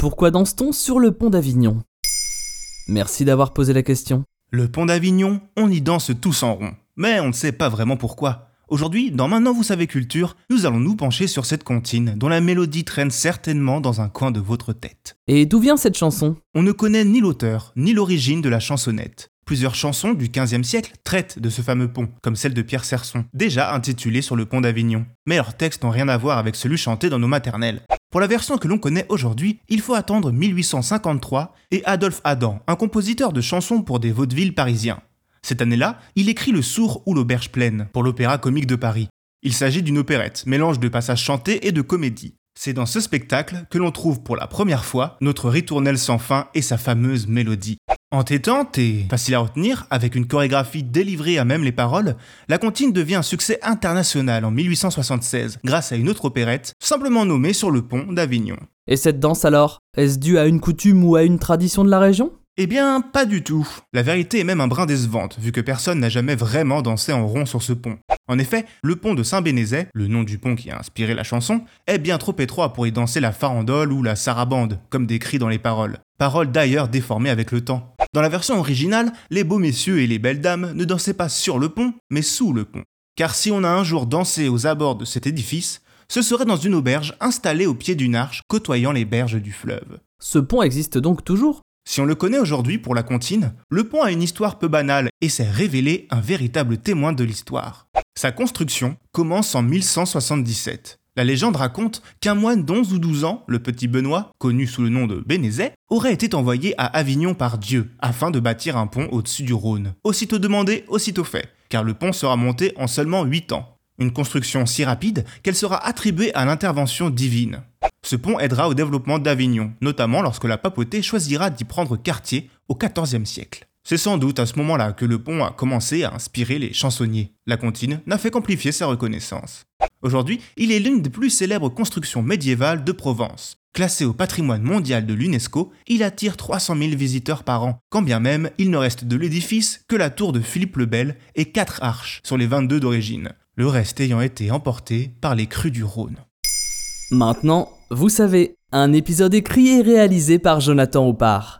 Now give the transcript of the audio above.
Pourquoi danse-t-on sur le pont d'Avignon? Merci d'avoir posé la question. Le pont d'Avignon, on y danse tous en rond. Mais on ne sait pas vraiment pourquoi. Aujourd'hui, dans Maintenant vous savez culture, nous allons nous pencher sur cette comptine dont la mélodie traîne certainement dans un coin de votre tête. Et d'où vient cette chanson? On ne connaît ni l'auteur, ni l'origine de la chansonnette. Plusieurs chansons du XVe siècle traitent de ce fameux pont, comme celle de Pierre Serson, déjà intitulée Sur le pont d'Avignon. Mais leurs textes n'ont rien à voir avec celui chanté dans nos maternelles. Pour la version que l'on connaît aujourd'hui, il faut attendre 1853 et Adolphe Adam, un compositeur de chansons pour des vaudevilles parisiens. Cette année-là, il écrit Le Sourd ou l'Auberge pleine pour l'Opéra comique de Paris. Il s'agit d'une opérette, mélange de passages chantés et de comédie. C'est dans ce spectacle que l'on trouve pour la première fois notre ritournelle sans fin et sa fameuse mélodie. Entêtante et facile à retenir, avec une chorégraphie délivrée à même les paroles, la comptine devient un succès international en 1876 grâce à une autre opérette, simplement nommée sur le pont d'Avignon. Et cette danse alors Est-ce dû à une coutume ou à une tradition de la région? Eh bien, pas du tout. La vérité est même un brin décevante, vu que personne n'a jamais vraiment dansé en rond sur ce pont. En effet, le pont de Saint-Bénézet, le nom du pont qui a inspiré la chanson, est bien trop étroit pour y danser la farandole ou la sarabande, comme décrit dans les paroles. Paroles d'ailleurs déformées avec le temps. Dans la version originale, les beaux messieurs et les belles dames ne dansaient pas sur le pont, mais sous le pont. Car si on a un jour dansé aux abords de cet édifice, ce serait dans une auberge installée au pied d'une arche côtoyant les berges du fleuve. Ce pont existe donc toujours? Si on le connaît aujourd'hui pour la comptine, le pont a une histoire peu banale et s'est révélé un véritable témoin de l'histoire. Sa construction commence en 1177. La légende raconte qu'un moine d'11 ou 12 ans, le petit Benoît, connu sous le nom de Bénézet, aurait été envoyé à Avignon par Dieu afin de bâtir un pont au-dessus du Rhône. Aussitôt demandé, aussitôt fait, car le pont sera monté en seulement 8 ans. Une construction si rapide qu'elle sera attribuée à l'intervention divine. Ce pont aidera au développement d'Avignon, notamment lorsque la papauté choisira d'y prendre quartier au XIVe siècle. C'est sans doute à ce moment-là que le pont a commencé à inspirer les chansonniers. La comptine n'a fait qu'amplifier sa reconnaissance. Aujourd'hui, il est l'une des plus célèbres constructions médiévales de Provence. Classé au patrimoine mondial de l'UNESCO, il attire 300 000 visiteurs par an, quand bien même il ne reste de l'édifice que la tour de Philippe le Bel et 4 arches sur les 22 d'origine, le reste ayant été emporté par les crues du Rhône. Maintenant, vous savez, un épisode écrit et réalisé par Jonathan Oppard.